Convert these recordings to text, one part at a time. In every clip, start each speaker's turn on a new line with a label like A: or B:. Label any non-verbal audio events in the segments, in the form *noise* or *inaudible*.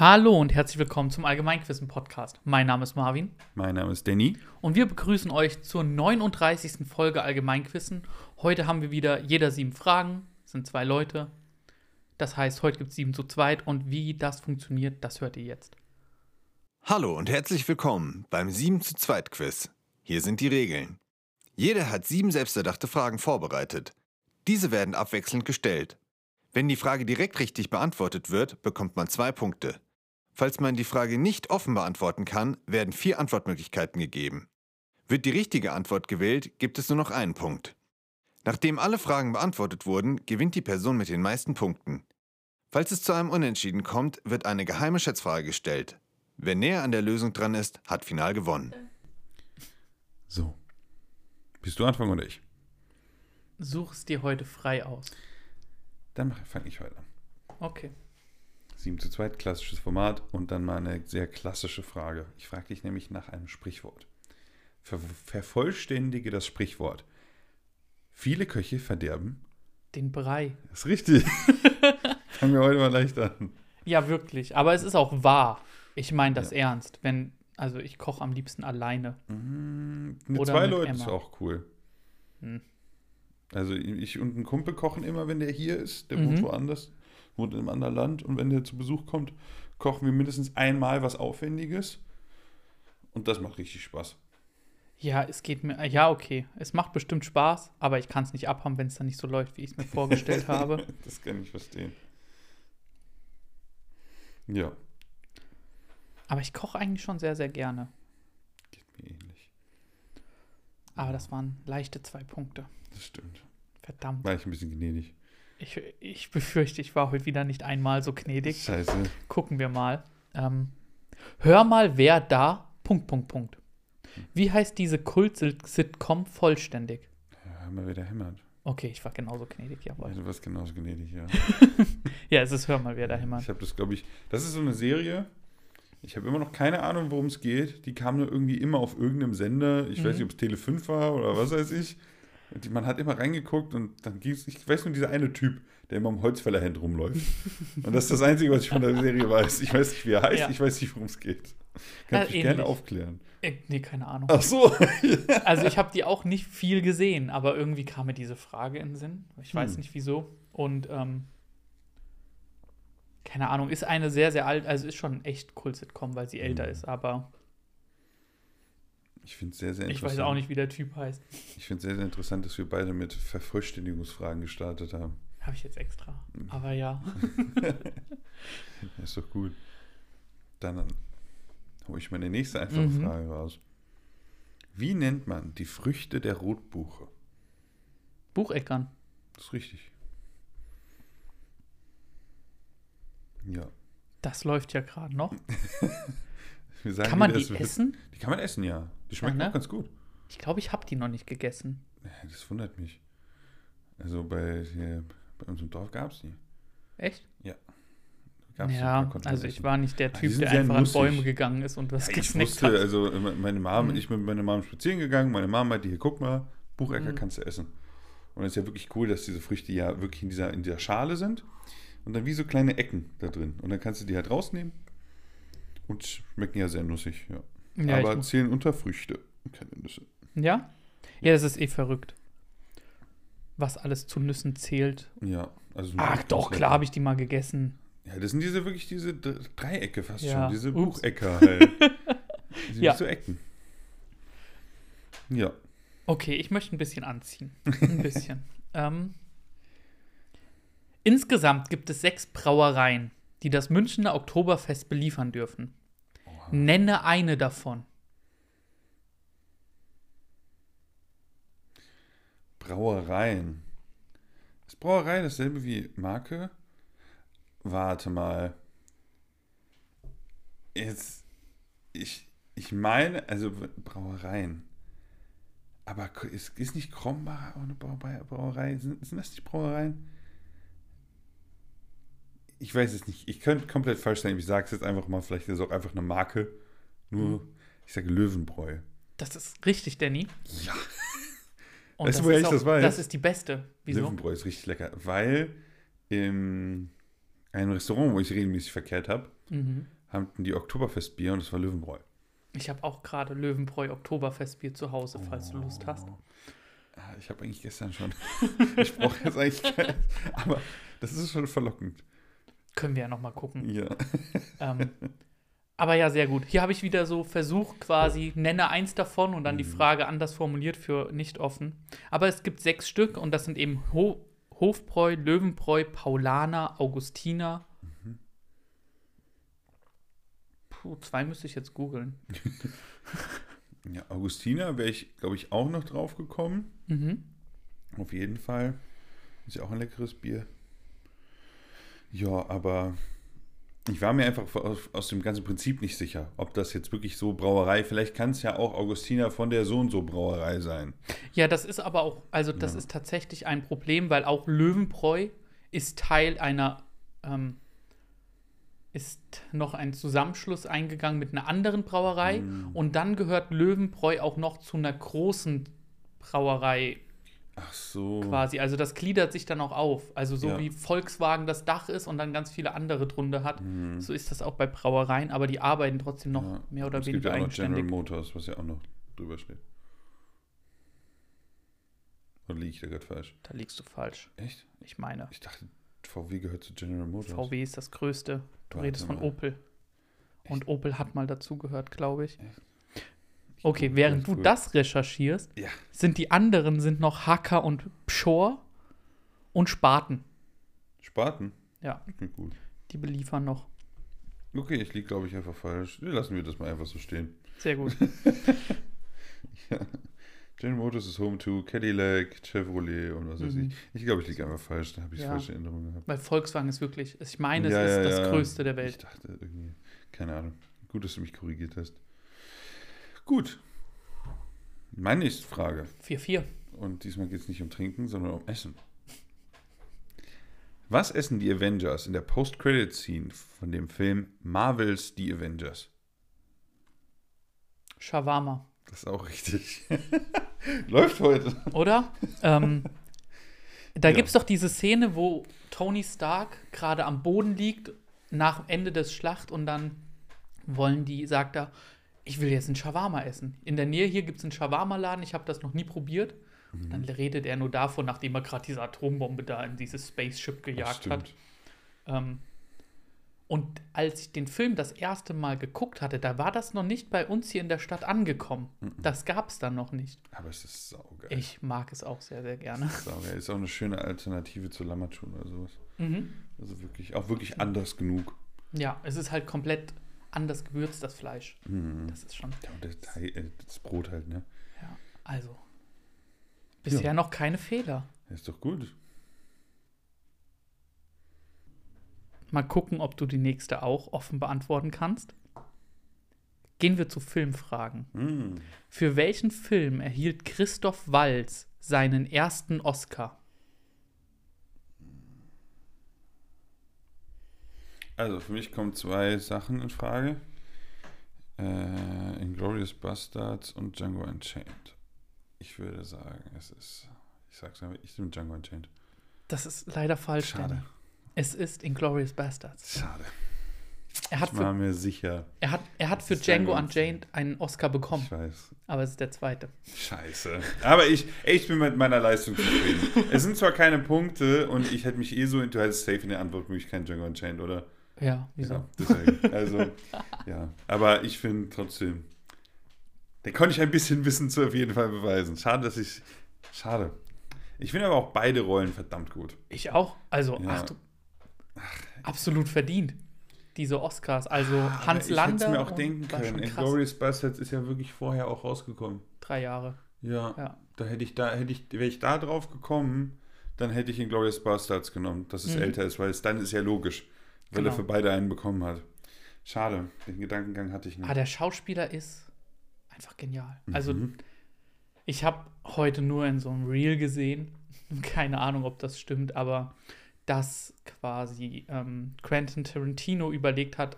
A: Hallo und herzlich willkommen zum Allgemeinquissen-Podcast. Mein Name ist Marvin
B: Mein Name ist Danny.
A: und wir begrüßen euch zur 39. Folge Allgemeinquissen. Heute haben wir wieder jeder sieben Fragen, Es sind zwei Leute. Das heißt, heute gibt es sieben zu zweit und wie das funktioniert, das hört ihr jetzt.
C: Hallo und herzlich willkommen beim 7 zu 2 Quiz. Hier sind die Regeln. Jeder hat sieben selbsterdachte Fragen vorbereitet. Diese werden abwechselnd gestellt. Wenn die Frage direkt richtig beantwortet wird, bekommt man zwei Punkte. Falls man die Frage nicht offen beantworten kann, werden vier Antwortmöglichkeiten gegeben. Wird die richtige Antwort gewählt, gibt es nur noch einen Punkt. Nachdem alle Fragen beantwortet wurden, gewinnt die Person mit den meisten Punkten. Falls es zu einem Unentschieden kommt, wird eine geheime Schätzfrage gestellt. Wer näher an der Lösung dran ist, hat final gewonnen.
B: So. Bist du Anfang oder ich?
A: Such es dir heute frei aus.
B: Dann fange ich heute an.
A: Okay.
B: 7 zu 2, klassisches Format und dann mal eine sehr klassische Frage. Ich frage dich nämlich nach einem Sprichwort. Ver vervollständige das Sprichwort. Viele Köche verderben.
A: Den Brei.
B: Das ist richtig. *laughs* *laughs* Fangen wir heute mal leicht an.
A: Ja, wirklich. Aber es ist auch wahr. Ich meine das ernst. Wenn, also ich koche am liebsten alleine.
B: Mit
A: Oder
B: zwei
A: mit
B: Leuten
A: Emma.
B: ist auch cool.
A: Hm.
B: Also ich und ein Kumpel kochen immer, wenn der hier ist. Der
A: Mhm.
B: wohnt woanders, wohnt in einem anderen Land. Und wenn der zu Besuch kommt, kochen wir mindestens einmal was Aufwendiges. Und das macht richtig Spaß.
A: Ja, es geht mir. Ja, okay. Es macht bestimmt Spaß, aber ich kann es nicht abhaben, wenn es dann nicht so läuft, wie ich es mir vorgestellt *laughs* habe.
B: Das kann ich verstehen. Ja,
A: Aber ich koche eigentlich schon sehr, sehr gerne.
B: geht mir ähnlich.
A: Aber das waren leichte zwei Punkte.
B: Das stimmt.
A: Verdammt.
B: War ich ein bisschen gnädig.
A: Ich, ich befürchte, ich war heute wieder nicht einmal so gnädig.
B: Scheiße.
A: Gucken wir mal. Ähm, hör mal, wer da. Punkt, Punkt, Punkt. Wie heißt diese Kult-Sitcom vollständig?
B: Ja, hör mal, wer da hämmert.
A: Okay, ich war genauso gnädig, jawohl.
B: Ja, du warst genauso gnädig, ja. *laughs*
A: Ja, es ist Hör mal, wer da hämmert.
B: Ich habe das, glaube ich, das ist so eine Serie. Ich habe immer noch keine Ahnung, worum es geht. Die kam nur irgendwie immer auf irgendeinem Sender. Ich weiß
A: Mhm.
B: nicht, ob es Tele 5 war oder was weiß ich. Und man hat immer reingeguckt und dann ging es, ich weiß nur, dieser eine Typ, der immer am Holzfällerhand rumläuft. und das ist das Einzige, was ich von der Serie weiß. Ich weiß nicht, wie er heißt,
A: Ja.
B: ich weiß nicht, worum es geht. Kann
A: Ja,
B: ich gerne aufklären.
A: Äh, nee, keine Ahnung.
B: Ach so. *laughs*
A: Also ich habe die auch nicht viel gesehen, aber irgendwie kam mir diese Frage in den Sinn. Ich weiß
B: Hm.
A: nicht wieso. Und ähm, keine Ahnung, ist eine sehr, sehr alt, also ist schon echt Kult-Sitcom, weil sie älter
B: Hm.
A: ist, aber
B: Ich finde es sehr, sehr
A: ich
B: interessant.
A: weiß auch nicht, wie der Typ heißt.
B: Ich finde es sehr, sehr interessant, dass wir beide mit Vervollständigungsfragen gestartet haben.
A: Habe ich jetzt extra. Aber ja.
B: Ja, *laughs* ist doch gut. Dann hole ich meine nächste einfache
A: Mhm.
B: Frage raus. Wie nennt man die Früchte der Rotbuche?
A: Bucheckern.
B: Das ist richtig. Ja.
A: Das läuft ja gerade noch. *laughs*
B: Sagen
A: Kann man die
B: wird-
A: essen? *laughs*
B: Die kann man essen, ja. Die schmecken
A: ne?
B: auch ganz gut.
A: Ich glaube, ich habe die noch nicht gegessen.
B: Ja, Das wundert mich. Also bei, hier, bei unserem Dorf gab es die.
A: Echt?
B: Gab's die,
A: ja,
B: da konnte man
A: also ich war nicht der
B: die
A: Typ, der einfach an. Bäume gegangen ist und was
B: Ja, ich wusste,
A: hat.
B: also äh, meine Mom,
A: Mhm.
B: ich bin mit meiner Mom spazieren gegangen, meine Mom meinte, hier, guck mal, Buchecker
A: Mhm.
B: kannst du essen. Und es ist ja wirklich cool, dass diese Früchte ja wirklich in dieser, in dieser Schale sind und dann wie so kleine Ecken da drin. Und dann kannst du die halt rausnehmen und schmecken ja sehr nussig, ja.
A: Ja,
B: Aber zählen unter Früchte, keine Nüsse.
A: ja? Ja, das ist eh verrückt. Was alles zu Nüssen zählt.
B: Ja, also
A: Ach doch, klar habe ich die mal gegessen.
B: Ja, das sind diese wirklich diese Dreiecke fast
A: Ja,
B: schon, diese
A: ups.
B: Buchecker *laughs* halt. Die sind
A: Ja.
B: so Ecken. Ja.
A: Okay, ich möchte ein bisschen anziehen. Ein bisschen. *laughs* ähm, insgesamt gibt es sechs Brauereien, die das Münchner Oktoberfest beliefern dürfen. Nenne eine davon.
B: Brauereien. Ist Brauerei dasselbe wie Marke? Warte mal. Jetzt, ich, ich meine, also Brauereien. Aber ist, ist nicht Krombacher auch eine Brauerei? Sind, sind das nicht Brauereien? Ich weiß es nicht. Ich könnte komplett falsch sein. Ich sage es jetzt einfach mal. Vielleicht ist es auch einfach eine Marke. Nur, ich sage Löwenbräu.
A: Das ist richtig, Danny.
B: Ja.
A: Und
B: Weißt du,
A: das
B: woher
A: ist
B: ich das weiß?
A: Das ist die beste. Wieso?
B: Löwenbräu ist richtig lecker, weil im ein Restaurant, wo ich regelmäßig verkehrt habe,
A: Mhm.
B: hatten die Oktoberfestbier und das war Löwenbräu.
A: Ich habe auch gerade Löwenbräu Oktoberfestbier zu Hause, falls du Lust hast.
B: Ah, Ich habe eigentlich gestern schon. *laughs* ich brauche jetzt eigentlich kein, aber das ist schon verlockend.
A: Können wir ja noch mal gucken.
B: Ja.
A: Ähm, aber ja, sehr gut. Hier habe ich wieder so versucht, quasi, nenne eins davon und dann die Frage anders formuliert für nicht offen. Aber es gibt sechs Stück und das sind eben Ho Hofbräu, Löwenbräu, Paulaner, Augustiner. Puh, zwei müsste ich jetzt googeln. *laughs*
B: ja Augustiner wäre ich, glaube ich, auch noch drauf gekommen.
A: Mhm.
B: Auf jeden Fall. Ist ja auch ein leckeres Bier. Ja, aber ich war mir einfach aus, dem ganzen Prinzip nicht sicher, ob das jetzt wirklich so Brauerei, vielleicht kann es ja auch Augustiner von der so und so Brauerei sein.
A: Ja, das ist aber auch, also das
B: Ja.
A: ist tatsächlich ein Problem, weil auch Löwenbräu ist Teil einer, ähm, ist noch ein Zusammenschluss eingegangen mit einer anderen Brauerei
B: Mm.
A: und dann gehört Löwenbräu auch noch zu einer großen Brauerei
B: Ach so.
A: quasi. Also das gliedert sich dann auch auf. Also so
B: Ja.
A: wie Volkswagen das Dach ist und dann ganz viele andere drunter hat,
B: Mhm.
A: so ist das auch bei Brauereien, aber die arbeiten trotzdem noch
B: Ja.
A: mehr oder
B: es gibt
A: weniger
B: ja auch noch General
A: eigenständig.
B: Motors, was ja auch noch drüber steht. Oder liege ich da gerade falsch?
A: Da liegst du falsch.
B: Echt?
A: Ich meine,
B: Ich dachte, VW gehört zu General Motors.
A: VW ist das Größte. Du
B: Warte
A: redest von
B: mal.
A: Opel. Und Opel hat mal dazugehört, glaube ich.
B: Echt?
A: Okay, während du das recherchierst,
B: Ja.
A: sind die anderen sind noch Hacker und Pschor und Spaten.
B: Spaten?
A: Ja,
B: Klingt gut.
A: die beliefern noch.
B: Okay, ich liege, glaube ich, einfach falsch. Lassen wir das mal einfach so stehen.
A: Sehr gut. *laughs*
B: General Motors ist Home to Cadillac, Chevrolet und was weiß
A: Mhm.
B: ich. Ich glaube, ich liege einfach falsch. Da habe ich
A: Ja.
B: falsche Erinnerungen gehabt.
A: Weil Volkswagen ist wirklich, ich meine, es
B: Ja,
A: ist
B: ja,
A: das
B: ja.
A: Größte der
B: Ich
A: Welt.
B: dachte irgendwie, keine Ahnung. Gut, dass du mich korrigiert hast. Gut. Meine nächste Frage.
A: 4-4.
B: Und diesmal geht es nicht um Trinken, sondern um Essen. Was essen die Avengers in der Post-Credit-Scene von dem Film Marvels The Avengers?
A: Shawarma.
B: Das ist auch richtig. *laughs* Läuft heute.
A: Oder? ähm, da
B: Ja.
A: gibt es doch diese Szene, wo Tony Stark gerade am Boden liegt, nach Ende des Schlacht und dann wollen die, sagt er, ich will jetzt einen Shawarma essen. In der Nähe hier gibt es einen Shawarma-Laden, ich habe das noch nie probiert. Und dann redet er nur davon, nachdem er gerade diese Atombombe da in dieses Spaceship gejagt hat. Ähm, und als ich den Film das erste Mal geguckt hatte, da war das noch nicht bei uns hier in der Stadt angekommen. Das gab es dann noch nicht.
B: Aber es ist saugeil.
A: Ich mag es auch sehr, sehr gerne.
B: Saugeil. Ist auch eine schöne Alternative zu Lammatschun oder sowas.
A: Mhm.
B: Also wirklich, auch wirklich anders genug.
A: Ja, es ist halt komplett anders gewürzt, das Fleisch.
B: Mhm.
A: Das ist schon.
B: Ja, und das, äh, das Brot halt, ne?
A: Ja, also. Bisher noch keine Fehler.
B: Ja, ist doch gut.
A: Mal gucken, ob du die nächste auch offen beantworten kannst. Gehen wir zu Filmfragen.
B: Mhm.
A: Für welchen Film erhielt Christoph Walz seinen ersten Oscar?
B: Also für mich kommen zwei Sachen in Frage. Äh, Inglourious Bastards und Django Unchained. Ich würde sagen, es ist. Ich sag's einfach, ich nehme Django Unchained.
A: Das ist leider falsch.
B: Schade.
A: Danny. Es ist Inglourious Bastards.
B: Schade.
A: Er hat
B: Ich war
A: für,
B: mir sicher.
A: er hat, er hat für Django Unchained einen Oscar bekommen,
B: Ich weiß.
A: aber es ist der zweite.
B: Scheiße. Aber ich, ey, ich bin mit meiner Leistung zufrieden. es sind zwar keine Punkte und ich hätte mich eh so, du hättest safe in der Antwortmöglichkeit Django Unchained, oder?
A: Ja, wieso?
B: Ja, deswegen. Also, ja. Aber ich finde trotzdem, den konnte ich ein bisschen Wissen zu auf jeden Fall beweisen. Schade, dass ich. Schade. Ich finde aber auch beide Rollen verdammt gut.
A: Ich auch. Also,
B: Ja.
A: ach du. Absolut verdient. Diese Oscars. Also
B: Aber
A: Hans
B: ich
A: Lander.
B: hätte es mir auch denken können.
A: krass.
B: Inglourious Bastards ist ja wirklich vorher auch rausgekommen.
A: Drei Jahre.
B: Ja.
A: Ja.
B: Da hätte ich da, hätte ich, wäre ich da drauf gekommen, dann hätte ich Inglourious Bastards genommen, dass es
A: Mhm.
B: älter ist, weil es dann ist ja logisch, weil
A: Genau.
B: er für beide einen bekommen hat. Schade, den Gedankengang hatte ich nicht.
A: Ah, der Schauspieler ist einfach genial. Also,
B: Mhm.
A: ich habe heute nur in so einem Reel gesehen, *laughs* keine Ahnung, ob das stimmt, aber dass quasi ähm, Quentin Tarantino überlegt hat,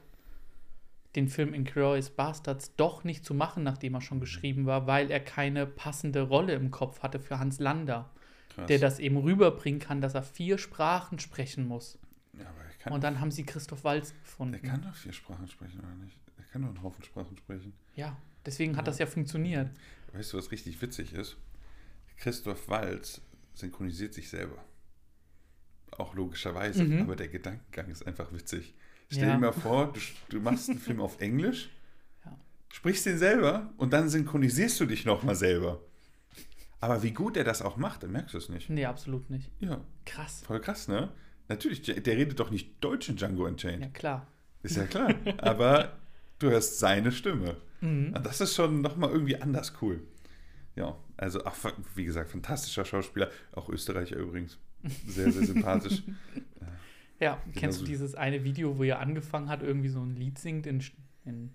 A: den Film Inglourious Bastards doch nicht zu machen, nachdem er schon geschrieben war, weil er keine passende Rolle im Kopf hatte für Hans Lander,
B: Krass.
A: der das eben rüberbringen kann, dass er vier Sprachen sprechen muss.
B: Ja,
A: Und dann haben sie Christoph Walz gefunden.
B: er kann doch vier Sprachen sprechen, oder nicht? Er kann doch einen Haufen Sprachen sprechen.
A: Ja, deswegen hat das ja funktioniert.
B: Weißt du, was richtig witzig ist? Christoph Walz synchronisiert sich selber. Auch logischerweise,
A: Mhm.
B: aber der Gedankengang ist einfach witzig. Stell
A: Ja.
B: dir mal vor, du, *laughs* du machst einen Film auf Englisch,
A: Ja.
B: sprichst den selber und dann synchronisierst du dich nochmal selber. Aber wie gut er das auch macht, dann merkst du es nicht.
A: Nee, absolut nicht.
B: Ja,
A: Krass.
B: voll krass, ne? Natürlich, der redet doch nicht Deutsch in Django Unchained.
A: Ja, klar.
B: Ist ja klar. *laughs* Aber du hörst seine Stimme.
A: Mhm.
B: Und das ist schon nochmal irgendwie anders cool. Ja, also auch, wie gesagt, fantastischer Schauspieler. Auch Österreicher übrigens. Sehr, sehr sympathisch. *laughs*
A: Ja,
B: Genau
A: kennst du dieses eine Video, wo er angefangen hat, irgendwie so ein Lied singt in, in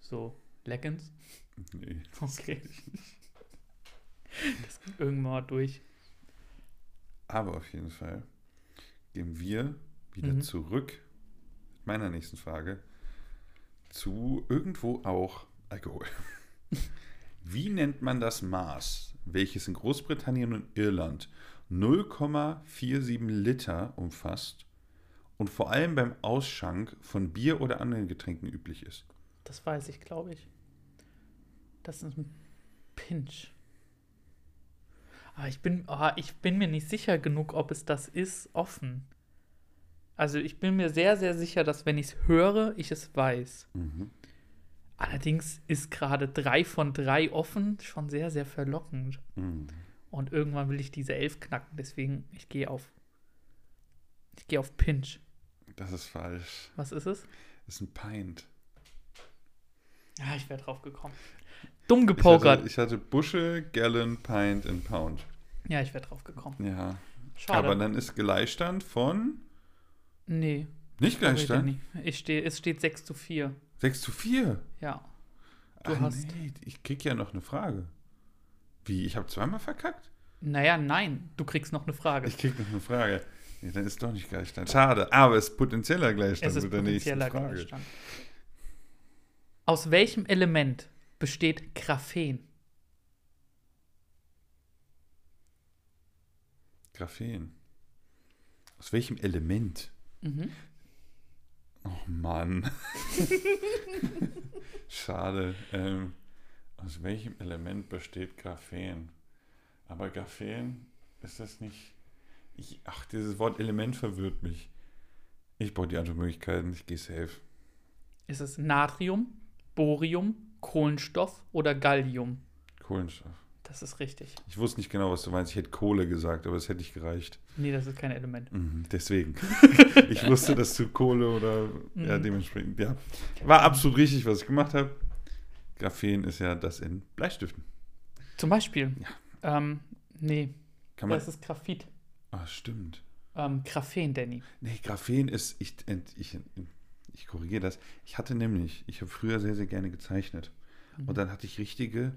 A: so Leggings?
B: Nee. *laughs*
A: Okay. Das geht irgendwann mal durch.
B: Aber auf jeden Fall gehen wir wieder
A: Mhm.
B: zurück mit meiner nächsten Frage zu irgendwo auch Alkohol. *laughs* Wie nennt man das Maß, welches in Großbritannien und Irland 0,47 Liter umfasst und vor allem beim Ausschank von Bier oder anderen Getränken üblich ist?
A: Das weiß ich, glaube ich. Das ist ein Pinch. Aber ich bin, oh, ich bin mir nicht sicher genug, ob es das ist, offen. Also ich bin mir sehr, sehr sicher, dass wenn ich es höre, ich es weiß.
B: Mhm.
A: Allerdings ist gerade drei von drei offen schon sehr, sehr verlockend.
B: Mhm.
A: Und irgendwann will ich diese elf knacken. Deswegen, ich gehe auf. Ich gehe auf Pinch.
B: Das ist falsch.
A: Was ist es?
B: Das ist ein Pint.
A: Ja, ich wäre drauf gekommen. Dumm
B: Ich
A: gepokert.
B: hatte, ich hatte Bushel, Gallon, Pint und Pound.
A: Ja, ich wäre drauf gekommen.
B: Ja.
A: Schade.
B: Aber dann ist Gleichstand von.
A: nee.
B: Nicht Gleichstand?
A: Danny. Ich steh, es steht 6 zu 4.
B: 6 zu 4.
A: Ja. Du
B: ah,
A: hast-
B: Nee, ich krieg ja noch eine Frage. Wie? Ich habe zweimal verkackt?
A: Naja, nein. Du kriegst noch eine Frage.
B: Ich krieg noch eine Frage. Nee, dann ist doch nicht Gleichstand. Schade, aber es ist potenzieller Gleichstand
A: es ist
B: mit der nächsten
A: potenzieller
B: Frage.
A: Gleichstand. Aus welchem Element besteht Graphen?
B: Graphen. Aus welchem Element?
A: Mhm.
B: Oh Mann. *laughs* Schade. Ähm, aus welchem Element besteht Graphen? Aber Graphen, ist das nicht. Ich, ach, dieses Wort Element verwirrt mich. Ich brauche die Antwortmöglichkeiten. Ich gehe safe.
A: Ist es Natrium, Borium, Kohlenstoff oder Gallium?
B: Kohlenstoff.
A: Das ist richtig.
B: Ich wusste nicht genau, was du meinst. Ich hätte Kohle gesagt, aber es hätte nicht gereicht.
A: Nee, das ist kein Element.
B: Mhm, deswegen. *laughs* ich wusste, dass du Kohle oder ja,
A: Mhm.
B: dementsprechend. Ja. War absolut richtig, was ich gemacht habe. Graphen ist ja das in Bleistiften.
A: Zum Beispiel. Ähm, nee,
B: Kann man.
A: das ist Graphit.
B: Ah, stimmt.
A: Ähm, Graphen, Danny.
B: Nee, Graphen ist, ich, ent- ich, ich korrigiere das. Ich hatte nämlich, ich habe früher sehr, sehr gerne gezeichnet.
A: Mhm.
B: Und dann hatte ich richtige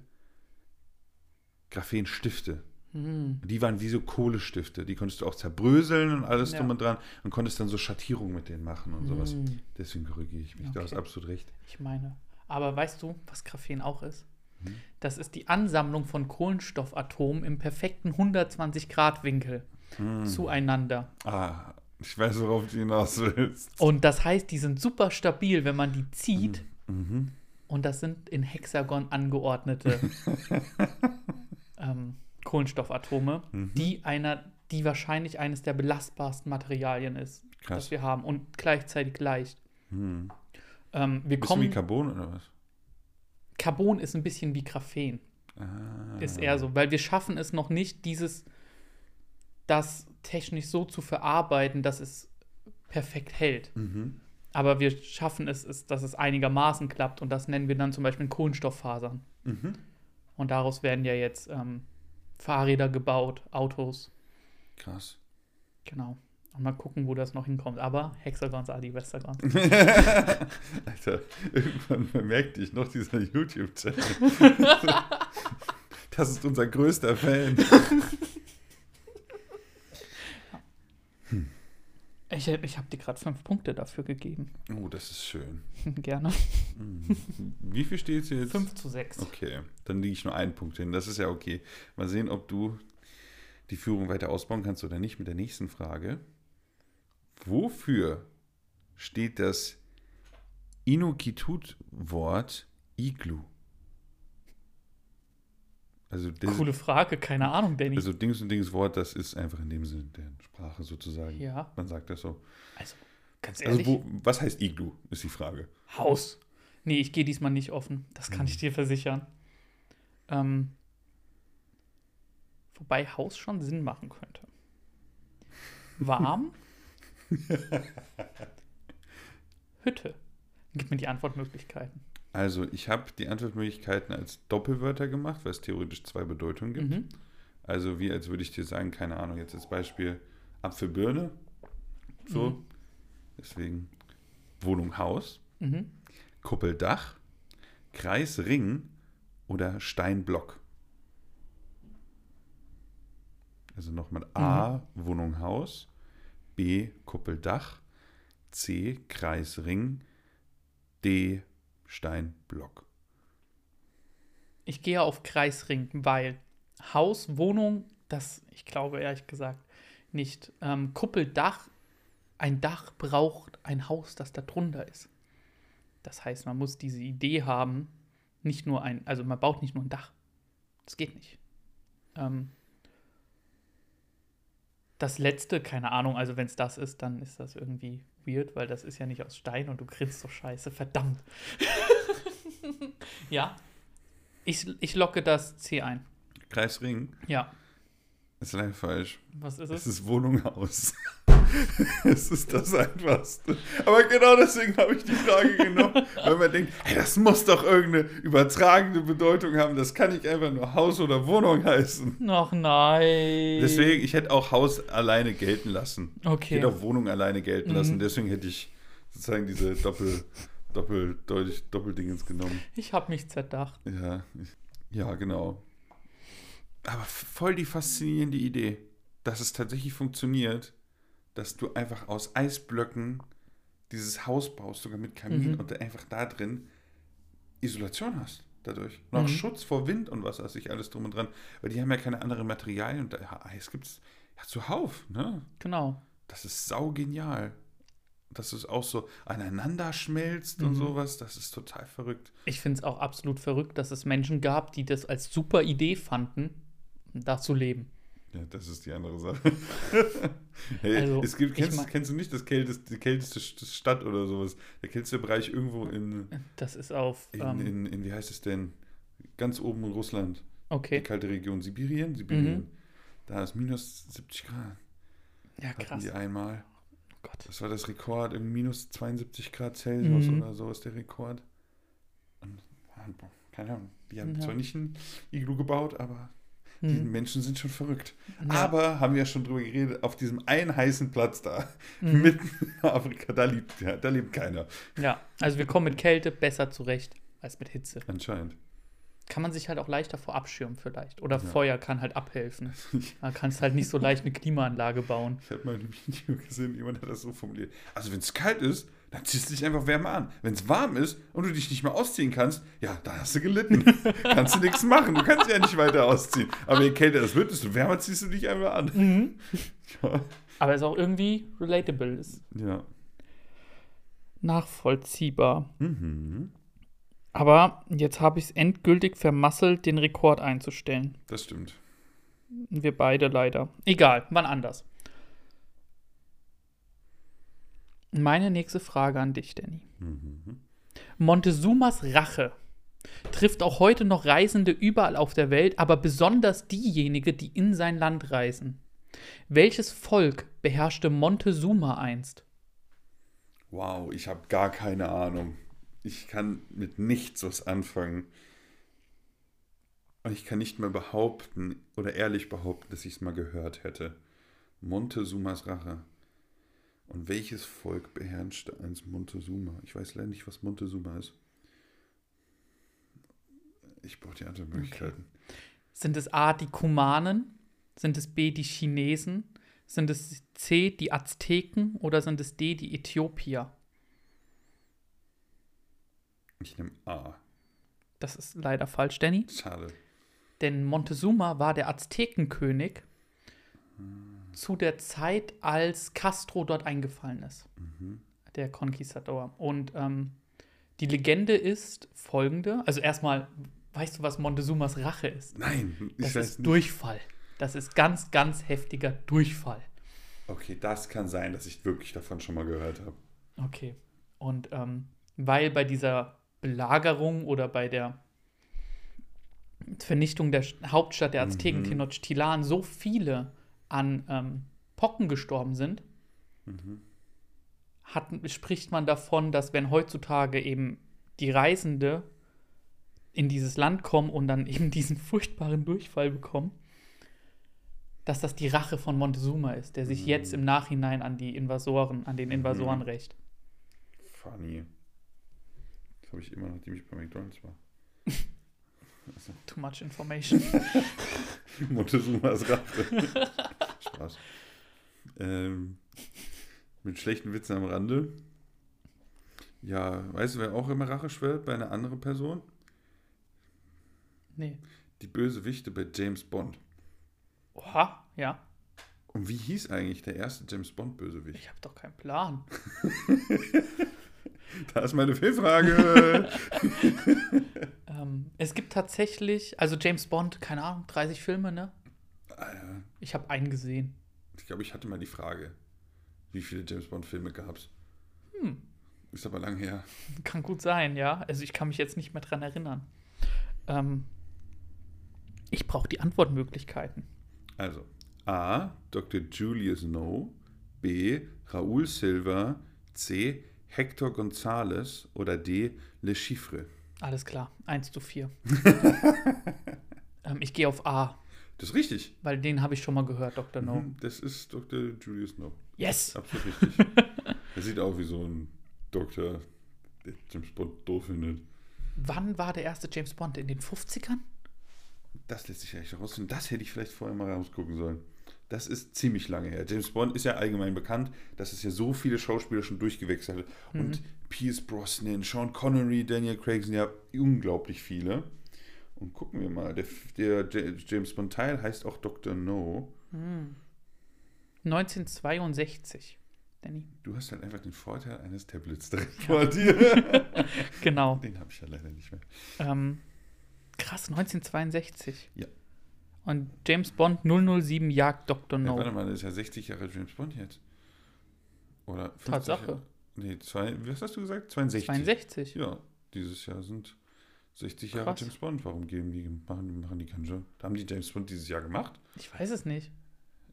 B: Graphenstifte.
A: Hm.
B: Die waren wie so Kohlestifte. Die konntest du auch zerbröseln und alles
A: Ja.
B: drum und dran und konntest dann so Schattierungen mit denen machen und sowas.
A: Hm.
B: Deswegen korrigiere ich mich. Du hast
A: Okay.
B: absolut recht.
A: Ich meine. Aber weißt du, was Graphen auch ist?
B: Hm.
A: Das ist die Ansammlung von Kohlenstoffatomen im perfekten 120-Grad-Winkel
B: Hm.
A: zueinander.
B: Ah, ich weiß, worauf du hinaus willst.
A: Und das heißt, die sind super stabil, wenn man die zieht.
B: Mhm.
A: Und das sind in Hexagon angeordnete *laughs* ähm, Kohlenstoffatome,
B: Mhm.
A: die einer, die wahrscheinlich eines der belastbarsten Materialien ist,
B: Krass.
A: das wir haben und gleichzeitig leicht.
B: Hm.
A: Ähm, wir
B: Bisschen
A: kommen.
B: wie Carbon oder was?
A: Carbon ist ein bisschen wie Graphen.
B: Ah.
A: Ist eher so, weil wir schaffen es noch nicht, dieses, das technisch so zu verarbeiten, dass es perfekt hält.
B: Mhm.
A: Aber wir schaffen es, es, dass es einigermaßen klappt und das nennen wir dann zum Beispiel Kohlenstofffasern.
B: Mhm.
A: Und daraus werden ja jetzt ähm, Fahrräder gebaut, Autos,
B: Krass.
A: genau. Und mal gucken, wo das noch hinkommt. Aber Hexagons, Adi, Westergons. *laughs*
B: Alter, irgendwann bemerkte ich noch dieser YouTube-Channel. *laughs* das ist unser größter Fan. *laughs*
A: Ich, ich habe dir gerade fünf Punkte dafür gegeben.
B: Oh, das ist schön. *laughs*
A: Gerne.
B: Mhm. Wie viel steht es jetzt?
A: 5 zu 6.
B: Okay, dann liege ich nur einen Punkt hin. Das ist ja okay. Mal sehen, ob du die Führung weiter ausbauen kannst oder nicht mit der nächsten Frage. Wofür steht das Inuktitut-Wort Iglu? Also, das,
A: Coole Frage, keine Ahnung, Danny.
B: also Dings und Dings Wort, das ist einfach in dem Sinn der Sprache sozusagen.
A: ja,
B: Man sagt das so.
A: also ganz
B: Also,
A: ehrlich,
B: wo, was heißt Iglu, ist die Frage.
A: Haus. Nee, ich gehe diesmal nicht offen. Das kann
B: Mhm.
A: ich dir versichern. Ähm, wobei Haus schon Sinn machen könnte. Warm? *laughs* Hütte. Gib mir die Antwortmöglichkeiten.
B: Also, ich habe die Antwortmöglichkeiten als Doppelwörter gemacht, weil es theoretisch zwei Bedeutungen gibt.
A: Mhm.
B: Also, wie als würde ich dir sagen, keine Ahnung, jetzt als Beispiel Apfelbirne. So.
A: Mhm.
B: Deswegen Wohnung, Haus,
A: Mhm.
B: Kuppeldach, Kreis, Ring oder Steinblock. Also nochmal A, Wohnung, Haus, B, Kuppeldach, C, Kreis, Ring, D, Steinblock.
A: Ich gehe auf Kreisring, weil Haus, Wohnung, das, ich glaube ehrlich gesagt nicht. Ähm, Kuppeldach, ein Dach braucht ein Haus, das da drunter ist. Das heißt, man muss diese Idee haben, nicht nur ein, also man baut nicht nur ein Dach. Das geht nicht. Ähm, das letzte, keine Ahnung, also wenn es das ist, dann ist das irgendwie weird, weil das ist ja nicht aus Stein und du grinst so scheiße, verdammt. *laughs* ja. Ich, ich locke das C ein.
B: Kreis, Ring
A: Ja.
B: Ist leider falsch.
A: Was ist
B: Es
A: es?
B: ist Wohnung, Haus. *laughs* es ist das Einfachste. Aber genau deswegen habe ich die Frage genommen, *laughs* weil man denkt, hey, das muss doch irgendeine übertragende Bedeutung haben. Das kann nicht einfach nur Haus oder Wohnung heißen.
A: Ach nein.
B: Deswegen, ich hätte auch Haus alleine gelten lassen. Ich
A: Okay.
B: hätte auch Wohnung alleine gelten
A: Mhm.
B: lassen. Deswegen hätte ich sozusagen diese Doppel, Doppeldeutig, Doppeldingens genommen.
A: Ich habe mich zerdacht.
B: Ja, ja, genau. Aber voll die faszinierende Idee, dass es tatsächlich funktioniert, dass du einfach aus Eisblöcken dieses Haus baust, sogar mit Kamin
A: Mhm.
B: und einfach da drin Isolation hast dadurch. Und auch
A: Mhm.
B: Schutz vor Wind und was weiß ich, alles drum und dran. Weil die haben ja keine anderen Materialien und da, ja, Eis gibt's ja zuhauf, ne?
A: Genau.
B: Das ist saugenial. Dass es auch so aneinander schmelzt und
A: Mhm.
B: sowas, das ist total verrückt.
A: Ich finde es auch absolut verrückt, dass es Menschen gab, die das als super Idee fanden, da zu leben.
B: Ja, das ist die andere Sache. *laughs* hey,
A: Also,
B: es gibt, kennst,
A: mein-
B: kennst du nicht das kälteste, die kälteste St- Stadt oder sowas? Der kälteste Bereich irgendwo in,
A: Das ist auf.
B: in,
A: ähm,
B: in, in wie heißt es denn? Ganz oben in Russland. Die
A: okay.
B: kalte Region Sibirien. Sibirien.
A: Mhm.
B: Da ist minus 70 Grad.
A: Ja,
B: Hatten
A: krass.
B: die einmal.
A: Oh Gott.
B: Das war das Rekord. In minus 72 Grad Celsius
A: Mhm.
B: oder so ist der Rekord. Und, keine Ahnung. Die haben
A: Ja.
B: zwar nicht ein Iglu gebaut, aber die
A: Hm.
B: Menschen sind schon verrückt.
A: Ja.
B: Aber haben wir ja schon drüber geredet, auf diesem einen heißen Platz da,
A: Mhm.
B: mitten in Afrika, da lebt, ja, da lebt keiner.
A: Ja, also wir kommen mit Kälte besser zurecht als mit Hitze.
B: Anscheinend.
A: Kann man sich halt auch leichter vor abschirmen vielleicht. Oder
B: Ja.
A: Feuer kann halt abhelfen. *laughs* Man kann es halt nicht so leicht eine Klimaanlage bauen.
B: Ich habe mal ein Video gesehen, jemand hat das so formuliert. Also wenn es kalt ist, dann ziehst du dich einfach wärmer an. Wenn es warm ist und du dich nicht mehr ausziehen kannst, ja, dann hast du gelitten. *laughs* kannst du nichts machen. Du kannst ja nicht weiter ausziehen. Aber je kälter es wird, desto wärmer ziehst du dich einfach an.
A: Mhm. *laughs*
B: Ja.
A: Aber es ist auch irgendwie relatable, ist
B: ja.
A: nachvollziehbar.
B: Mhm.
A: Aber jetzt habe ich es endgültig vermasselt, den Rekord einzustellen.
B: Das stimmt.
A: Wir beide leider. Egal, wann anders. Meine nächste Frage an dich, Danny.
B: Mhm.
A: Montezumas Rache trifft auch heute noch Reisende überall auf der Welt, aber besonders diejenigen, die in sein Land reisen. Welches Volk beherrschte Montezuma einst?
B: Wow, ich habe gar keine Ahnung. Ich kann mit nichts was anfangen. Und ich kann nicht mal behaupten oder ehrlich behaupten, dass ich es mal gehört hätte. Montezumas Rache. Und welches Volk beherrschte einst Montezuma? Ich weiß leider nicht, was Montezuma ist. Ich brauche die anderen Möglichkeiten.
A: Sind es A, die Kumanen? Sind es B, die Chinesen? Sind es C, die Azteken? Oder sind es D, die Äthiopier?
B: Ich nehme A.
A: Das ist leider falsch, Danny.
B: Schade.
A: Denn Montezuma war der Aztekenkönig. Zu der Zeit, als Castro dort eingefallen ist.
B: Mhm.
A: Der Conquistador. Und ähm, die Legende ist folgende. Also erstmal, weißt du, was Montezumas Rache ist?
B: Nein, ich
A: Das
B: weiß
A: ist
B: nicht.
A: Durchfall. Das ist ganz, ganz heftiger Durchfall.
B: Okay, das kann sein, dass ich wirklich davon schon mal gehört habe.
A: Okay. Und ähm, weil bei dieser Belagerung oder bei der Vernichtung der Hauptstadt der Azteken,
B: Mhm.
A: Tenochtitlan, so viele an ähm, Pocken gestorben sind,
B: Mhm.
A: hat, spricht man davon, dass wenn heutzutage eben die Reisende in dieses Land kommen und dann eben *laughs* diesen furchtbaren Durchfall bekommen, dass das die Rache von Montezuma ist, der sich
B: Mhm.
A: jetzt im Nachhinein an die Invasoren, an den Invasoren
B: Mhm.
A: rächt.
B: Funny. Das habe ich immer, nachdem ich bei McDonalds war. Also, *laughs*
A: Too much information. *laughs*
B: Montezumas Rache. Spaß. Ähm, mit schlechten Witzen am Rande. Ja, weißt du, wer auch immer Rache schwört bei einer anderen Person?
A: nee.
B: Die Bösewichte bei James Bond.
A: Oha, ja.
B: Und wie hieß eigentlich der erste James Bond-Bösewicht?
A: Ich habe doch keinen Plan. *laughs*
B: Da ist meine Fehlfrage. *laughs*
A: Ähm, es gibt tatsächlich, also James Bond, keine Ahnung, 30 Filme, ne?
B: Ah, ja.
A: Ich habe einen gesehen.
B: ich glaube, ich hatte mal die Frage, wie viele James Bond-Filme gab es?
A: Hm.
B: Ist aber lang her.
A: Kann gut sein, ja. Also ich kann mich jetzt nicht mehr dran erinnern. Ähm, ich brauche die Antwortmöglichkeiten.
B: Also, A. Dr. Julius No. B. Raoul Silva. C. Hector González. Oder D. Le Chiffre.
A: Alles klar, 1 zu 4. *laughs* ähm, ich gehe auf A,
B: Das ist richtig.
A: weil den habe ich schon mal gehört, Dr. No.
B: Mhm, Das ist Dr. Julius No.
A: Yes!
B: Absolut *laughs* richtig. er sieht auch wie so ein Doktor, der James Bond doof findet.
A: Wann war der erste James Bond? In den 50ern?
B: Das lässt sich ja echt herausfinden. Das hätte ich vielleicht vorher mal rausgucken sollen. Das ist ziemlich lange her. James Bond ist ja allgemein bekannt, dass es ja so viele Schauspieler schon durchgewechselt hat. Und Pierce Brosnan, Sean Connery, Daniel Craig sind ja unglaublich viele. Und gucken wir mal. Der, der James Bond Teil heißt auch Dr. No.
A: 1962. Danny.
B: Du hast halt einfach den Vorteil eines Tablets direkt vor dir. *laughs*
A: Genau.
B: Den habe ich ja leider nicht mehr.
A: Ähm, krass, 1962.
B: Ja.
A: Und James Bond 007 jagt Dr.
B: Ja,
A: No.
B: warte mal, das ist ja 60 Jahre James Bond jetzt. Oder 50
A: Tatsache.
B: Jahre. Nee, zwei, was hast du gesagt? 62.
A: 62.
B: Ja, dieses Jahr sind 60 Jahre
A: Krass.
B: James Bond. Warum geben die, machen, machen die keinen Job? Haben die James Bond dieses Jahr gemacht?
A: Ich weiß es nicht.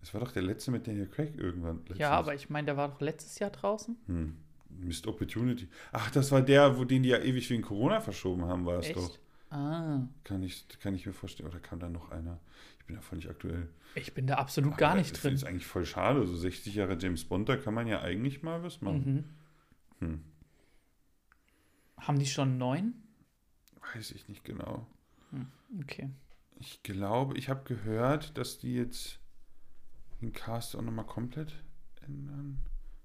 B: Es war doch der letzte mit Daniel Craig irgendwann. Letztens.
A: Ja, aber ich meine, der war doch letztes Jahr draußen.
B: Hm. Missed Opportunity. Ach, das war der, wo den die ja ewig wegen Corona verschoben haben, war es
A: Echt?
B: doch.
A: Ah,
B: Kann ich, kann ich mir vorstellen. Oder kam da noch einer? Ich bin ja voll nicht aktuell.
A: ich bin da absolut gar
B: Aber
A: nicht
B: Ich
A: drin.
B: finde es eigentlich voll schade. So 60 Jahre James Bond, da kann man ja eigentlich mal was machen.
A: Mhm.
B: Hm.
A: Haben die schon neun?
B: Weiß ich nicht genau.
A: Okay.
B: Ich glaube, ich habe gehört, dass die jetzt den Cast auch nochmal komplett ändern.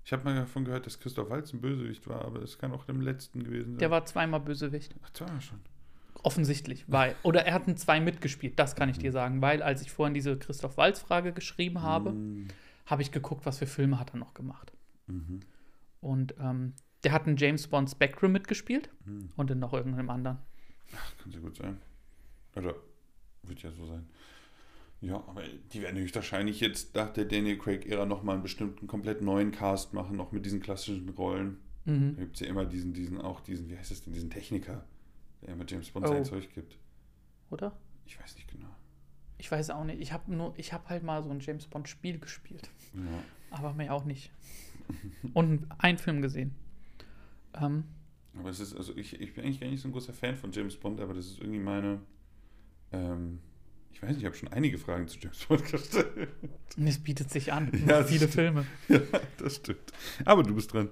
B: Ich habe mal davon gehört, dass Christoph Waltz ein Bösewicht war, aber das kann auch im letzten gewesen sein.
A: Der war zweimal Bösewicht.
B: Ach, war schon.
A: Offensichtlich. Weil, oder er hat einen zwei mitgespielt, das kann ich
B: Mhm.
A: dir sagen. Weil, als ich vorhin diese Christoph Walz-Frage geschrieben habe,
B: Mhm.
A: habe ich geguckt, was für Filme hat er noch gemacht.
B: Mhm.
A: Und ähm, der hat einen James Bond Spectrum mitgespielt
B: Mhm.
A: und in noch irgendeinem anderen.
B: Ach, kann sehr gut sein. Oder wird ja so sein. Ja, aber die werden höchstwahrscheinlich jetzt nach der Daniel Craig-Ära nochmal einen bestimmten komplett neuen Cast machen, noch mit diesen klassischen Rollen. Da
A: Mhm.
B: gibt es ja immer diesen, diesen, auch diesen, wie heißt es denn, diesen Techniker, der immer James Bond
A: Oh.
B: sein Zeug gibt.
A: Oder?
B: Ich weiß nicht genau.
A: Ich weiß auch nicht. Ich habe nur, ich habe halt mal so ein James Bond Spiel gespielt,
B: Ja.
A: aber mehr auch nicht. Und einen Film gesehen. Ähm,
B: Aber es ist, also ich, ich bin eigentlich gar nicht so ein großer Fan von James Bond, aber das ist irgendwie meine, ähm, ich weiß nicht, ich habe schon einige Fragen zu James Bond gestellt.
A: es bietet sich an.
B: Ja,
A: viele
B: das
A: Filme. *laughs*
B: ja, das stimmt. Aber du bist dran.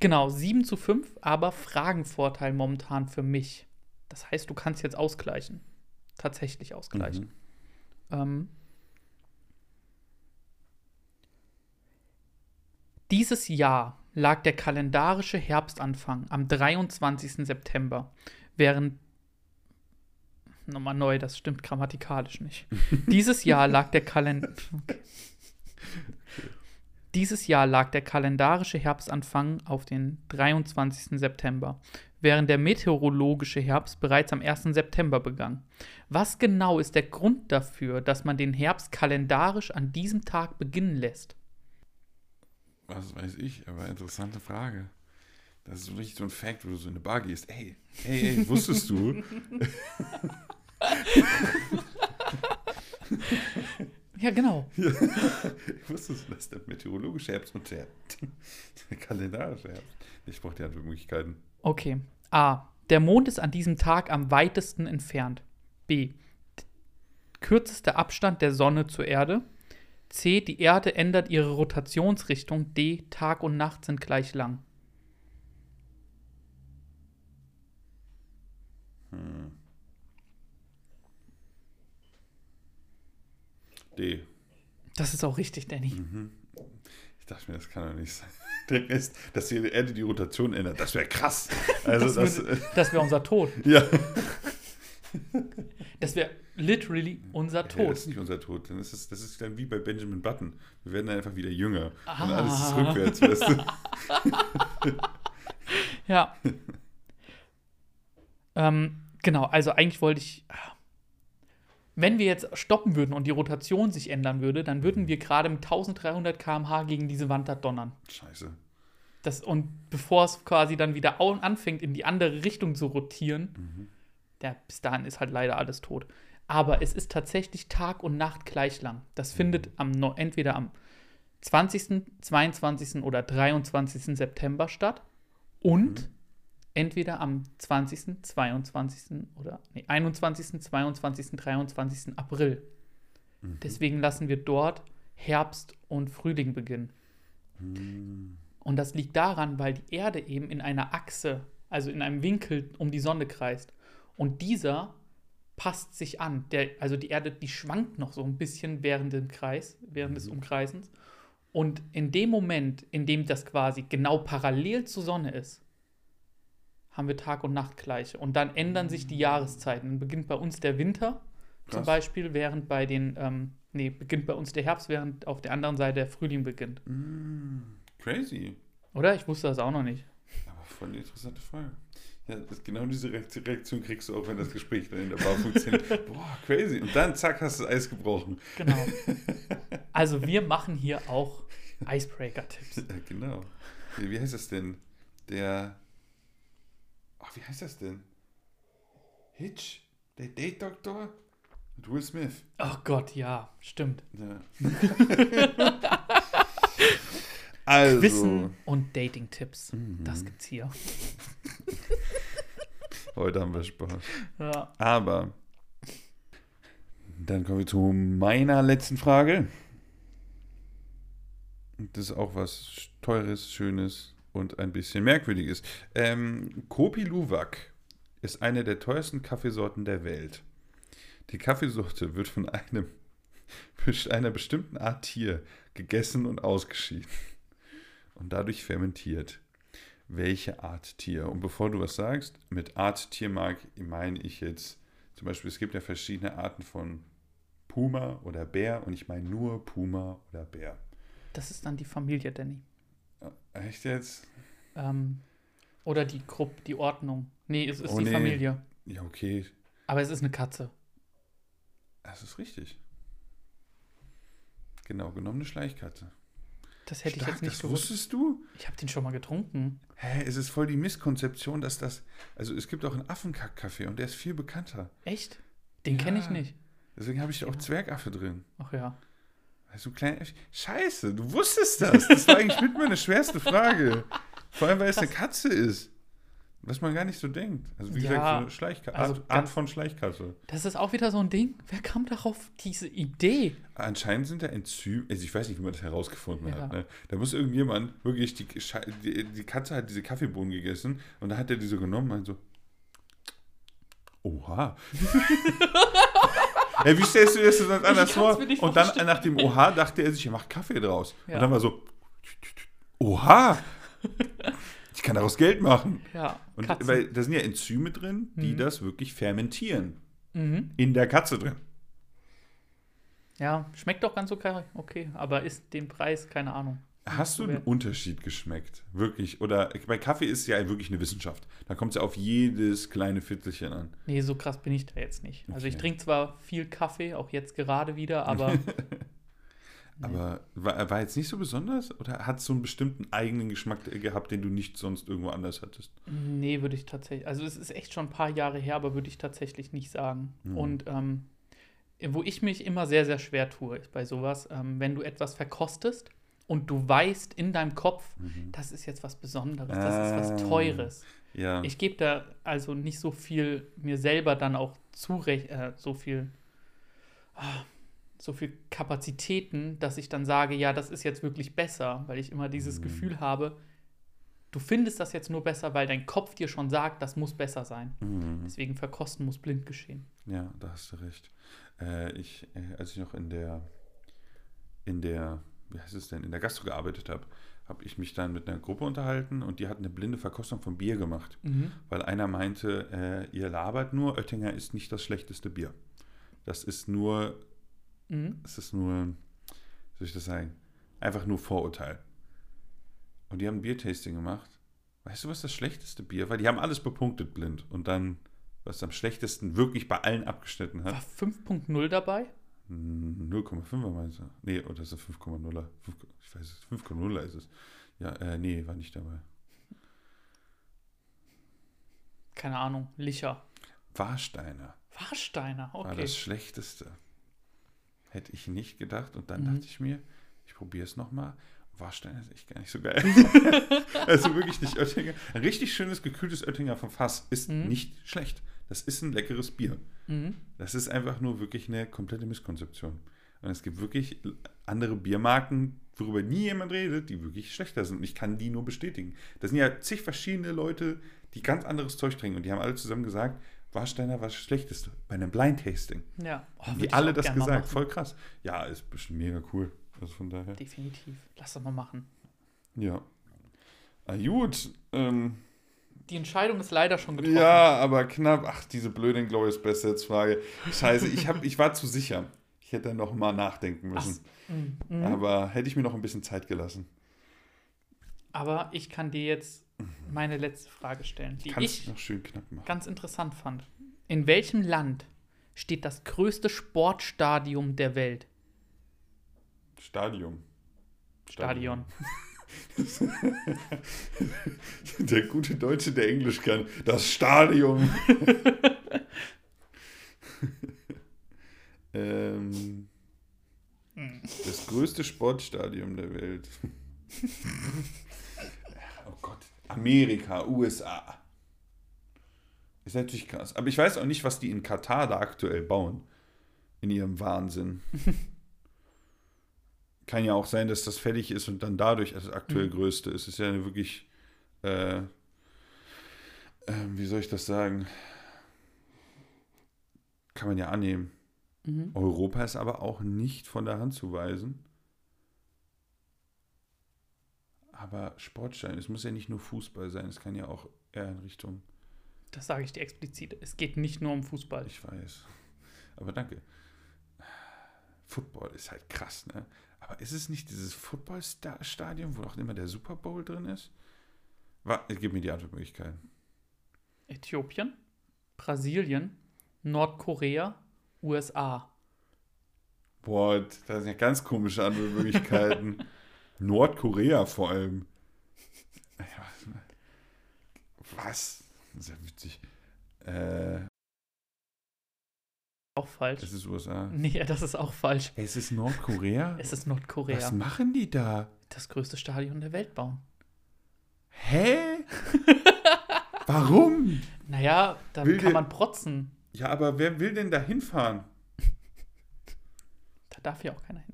A: Genau, 7 zu 5, aber Fragenvorteil momentan für mich. Das heißt, du kannst jetzt ausgleichen. Tatsächlich ausgleichen.
B: Mhm.
A: Ähm, dieses Jahr lag der kalendarische Herbstanfang am 23. September, während nochmal neu, das stimmt grammatikalisch nicht. *laughs* Dieses Jahr lag der Kalender okay. Dieses Jahr lag der kalendarische Herbstanfang auf den 23. September, während der meteorologische Herbst bereits am 1. September begann. Was genau ist der Grund dafür, dass man den Herbst kalendarisch an diesem Tag beginnen lässt?
B: Was weiß ich, aber interessante Frage. Das ist so richtig so ein Fact, wo du so in eine Bar gehst. Ey, ey, ey, wusstest du? *laughs*
A: Ja, genau. *laughs*
B: wusstest du, dass der meteorologische Herbst und der, der kalendarische Herbst. Ich brauche die Antwortmöglichkeiten.
A: Okay. A. Der Mond ist an diesem Tag am weitesten entfernt. B. Kürzester Abstand der Sonne zur Erde. C. Die Erde ändert ihre Rotationsrichtung. D. Tag und Nacht sind gleich lang.
B: D.
A: Das ist auch richtig, Danny.
B: Ich dachte mir, das kann doch nicht sein. *laughs* Rest, dass die Erde die Rotation ändert, das wäre krass. *laughs* Also
A: Das,
B: das
A: wäre unser Tod.
B: ja.
A: Das wäre literally unser
B: Ja,
A: Tod.
B: das ist nicht unser Tod. Dann ist es, das ist dann wie bei Benjamin Button. Wir werden dann einfach wieder jünger. Und
A: Ah.
B: alles ist rückwärts, weißt du? *laughs*
A: Ja. ähm, genau, also eigentlich wollte ich. Wenn wir jetzt stoppen würden und die Rotation sich ändern würde, dann würden wir gerade mit 1300 km/h gegen diese Wand da donnern.
B: Scheiße.
A: Das, und bevor es quasi dann wieder anfängt, in die andere Richtung zu rotieren, ja, bis dahin ist halt leider alles tot. Aber es ist tatsächlich Tag und Nacht gleich lang. Das findet am, entweder am 20., 22. oder 23. September statt und entweder am 20., 22. oder nee, 21., 22., 23. April. Deswegen lassen wir dort Herbst und Frühling beginnen. Und das liegt daran, weil die Erde eben in einer Achse, also in einem Winkel um die Sonne kreist. Und dieser passt sich an. Der, also die Erde, die schwankt noch so ein bisschen während dem Kreis, während des Umkreisens. Und in dem Moment, in dem das quasi genau parallel zur Sonne ist, haben wir Tag und Nacht gleiche. Und dann ändern sich die Jahreszeiten. Dann beginnt bei uns der Winter zum
B: Krass.
A: Beispiel, während bei den, ähm, nee, beginnt bei uns der Herbst, während auf der anderen Seite der Frühling beginnt.
B: Crazy.
A: Oder? Ich wusste das auch noch nicht.
B: Aber voll eine interessante Frage. Ja, genau diese Reakt- Reaktion kriegst du auch, wenn das Gespräch dann in der Bar funktioniert. *laughs* Boah, crazy. Und dann zack, hast du das Eis gebrochen.
A: Genau. *laughs* Also wir machen hier auch Icebreaker-Tipps.
B: Ja, genau. Wie, heißt das denn? Der. Ach, wie heißt das denn? Hitch? Der Date-Doktor? Mit Will Smith.
A: Oh Gott, ja, stimmt.
B: Ja. *laughs* also.
A: Wissen und Dating-Tipps.
B: Mhm.
A: Das gibt's hier.
B: Heute haben wir Spaß.
A: Ja.
B: Aber dann kommen wir zu meiner letzten Frage. Das ist auch was Teures, Schönes und ein bisschen Merkwürdiges. Ähm, Kopi Luwak ist eine der teuersten Kaffeesorten der Welt. Die Kaffeesorte wird von einem, *laughs* einer bestimmten Art Tier gegessen und ausgeschieden und dadurch fermentiert. Welche Art Tier? Und bevor du was sagst, mit Art Tier mag, meine ich jetzt zum Beispiel, es gibt ja verschiedene Arten von Puma oder Bär und ich meine nur Puma oder Bär.
A: Das ist dann die Familie, Danny.
B: Echt jetzt?
A: Ähm, oder die Gruppe, die Ordnung. Nee, es ist
B: Oh,
A: die
B: nee.
A: Familie.
B: Ja, okay,
A: Aber es ist eine Katze.
B: das ist richtig. Genau, genommen eine Schleichkatze.
A: Das hätte ich
B: Stark,
A: jetzt nicht
B: das
A: gewusst.
B: wusstest du?
A: Ich habe den schon mal getrunken.
B: Hä, es ist voll die Misskonzeption, dass das. Also es gibt auch einen Affenkack-Kaffee und der ist viel bekannter.
A: Echt? Den kenne ich
B: Ja.
A: nicht.
B: Deswegen habe ich auch Zwergaffe drin.
A: Ach ja.
B: Also ein kleiner. Scheiße, du wusstest das. Das war eigentlich mit meine schwerste Frage. Vor allem, weil es eine Katze ist. Was man gar nicht so denkt. Also wie
A: Ja,
B: gesagt, so eine Schleichkatze.
A: also
B: Art, Art von Schleichkatze.
A: Das ist auch wieder so ein Ding. Wer kam darauf diese Idee?
B: Anscheinend sind da Enzyme, also ich weiß nicht, wie man das herausgefunden
A: Ja.
B: hat. Ne? Da muss irgendjemand wirklich, die, die, die Katze hat diese Kaffeebohnen gegessen und da hat er die so genommen und so, oha. *laughs* ja, wie stellst du dir das sonst anders vor? Und dann nach dem Oha dachte er sich, er macht Kaffee draus.
A: Ja.
B: Und dann war so, oha, kann daraus Geld machen.
A: Ja,
B: Und
A: Katzen.
B: weil da sind ja Enzyme drin, die
A: Mhm.
B: das wirklich fermentieren.
A: mhm.
B: In der Katze drin.
A: Ja, schmeckt doch ganz okay, okay, aber ist den Preis, keine Ahnung.
B: Hast du einen. Unterschied geschmeckt? Wirklich? Oder bei Kaffee ist es ja wirklich eine Wissenschaft. Da kommt es ja auf jedes kleine Viertelchen an.
A: Nee, so krass bin ich da jetzt nicht. Also ich trinke zwar viel Kaffee, auch jetzt gerade wieder, aber *laughs*
B: Aber war, war jetzt nicht so besonders? Oder hat es so einen bestimmten eigenen Geschmack gehabt, den du nicht sonst irgendwo anders hattest?
A: nee, würde ich tatsächlich. Also es ist echt schon ein paar Jahre her, aber würde ich tatsächlich nicht sagen.
B: Mhm.
A: Und ähm, wo ich mich immer sehr, sehr schwer tue ist bei sowas, ähm, wenn du etwas verkostest und du weißt in deinem Kopf, das ist jetzt was Besonderes, das ist was
B: Ah.
A: Teures.
B: Ja.
A: Ich gebe da also nicht so viel mir selber dann auch zurecht, äh, so viel, ah, so viel Kapazitäten, dass ich dann sage, ja, das ist jetzt wirklich besser, weil ich immer dieses
B: Mhm.
A: Gefühl habe, du findest das jetzt nur besser, weil dein Kopf dir schon sagt, das muss besser sein.
B: Mhm.
A: Deswegen verkosten muss blind geschehen.
B: Ja, da hast du recht. Äh, ich, äh, als ich noch in der, in der, wie heißt es denn, in der Gastro gearbeitet habe, habe ich mich dann mit einer Gruppe unterhalten und die hatten eine blinde Verkostung von Bier gemacht. Weil einer meinte, äh, ihr labert nur, Oettinger ist nicht das schlechteste Bier. Das ist nur,
A: Mhm.
B: es ist nur, wie soll ich das sagen, einfach nur Vorurteil. Und die haben ein Biertasting gemacht. Weißt du, was das schlechteste Bier war? Die haben alles bepunktet blind. Und dann, was am schlechtesten wirklich bei allen abgeschnitten hat,
A: War 5.0 dabei?
B: 0,5er meinst du? Nee, oder ist es 5,0er? Fünf- Ich weiß es, 5,0er ist es. Ja, äh, nee, war nicht dabei.
A: Keine Ahnung, Licher.
B: Warsteiner
A: Warsteiner,
B: war
A: okay.
B: das Schlechteste. Hätte ich nicht gedacht. Und dann
A: Mhm.
B: dachte ich mir, ich probiere es nochmal. Warsteiner ist echt gar nicht so geil. *laughs* also wirklich nicht Oettinger. Ein richtig schönes, gekühltes Oettinger vom Fass ist
A: Mhm.
B: nicht schlecht. Das ist ein leckeres Bier.
A: Mhm.
B: Das ist einfach nur wirklich eine komplette Misskonzeption. Und es gibt wirklich andere Biermarken, worüber nie jemand redet, die wirklich schlechter sind. Und ich kann die nur bestätigen. Das sind ja zig verschiedene Leute, die ganz anderes Zeug trinken. Und die haben alle zusammen gesagt, Warsteiner war das Schlechteste. Bei einem Blind Tasting.
A: Ja, oh, ich
B: alle das gesagt. Voll krass. Ja, ist bestimmt mega cool. Also von daher.
A: Definitiv. Lass das mal machen.
B: Ja. Ah, gut. Ähm,
A: Die Entscheidung ist leider schon getroffen.
B: ja, aber knapp. Ach, diese blöde Glorious Bastards-Frage. Scheiße, ich, hab, ich war zu sicher. Ich hätte noch mal nachdenken müssen.
A: Mhm. Mhm.
B: Aber hätte ich mir noch ein bisschen Zeit gelassen.
A: Aber ich kann dir jetzt meine letzte Frage stellen, die
B: Kannst
A: ich
B: noch schön knapp machen.
A: ganz interessant fand. In welchem Land steht das größte Sportstadion der Welt?
B: Stadium.
A: Stadion. *laughs*
B: Der gute Deutsche, der Englisch kann. Das Stadion. *laughs* ähm, das größte Sportstadion der Welt. *laughs* oh Gott. Amerika, USA. Ist natürlich krass. Aber ich weiß auch nicht, was die in Katar da aktuell bauen. In ihrem Wahnsinn. *laughs* Kann ja auch sein, dass das fertig ist und dann dadurch das aktuell
A: Mhm.
B: größte ist. Ist ja eine wirklich, äh, äh, wie soll ich das sagen? Kann man ja annehmen.
A: Mhm.
B: Europa ist aber auch nicht von der Hand zu weisen. Aber Sportstein, es muss ja nicht nur Fußball sein, es kann ja auch eher in Richtung,
A: Das sage ich dir explizit. Es geht nicht nur um Fußball.
B: ich weiß. Aber danke. Football ist halt krass, ne? Aber ist es nicht dieses Footballstadion, wo auch immer der Super Bowl drin ist? Warte, gib mir die Antwortmöglichkeiten.
A: Äthiopien, Brasilien, Nordkorea, USA.
B: Boah, das sind ja ganz komische Antwortmöglichkeiten. *laughs* Nordkorea vor allem. Was? Das ist ja witzig. Äh,
A: Auch falsch.
B: das ist USA.
A: Nee, das ist auch falsch.
B: Es ist Nordkorea?
A: Es ist Nordkorea.
B: Was machen die da?
A: Das größte Stadion der Welt bauen.
B: Hä? *laughs* Warum?
A: Naja, da kann
B: der-
A: man protzen.
B: Ja, aber wer will denn da hinfahren?
A: Da darf ja auch keiner hinfahren.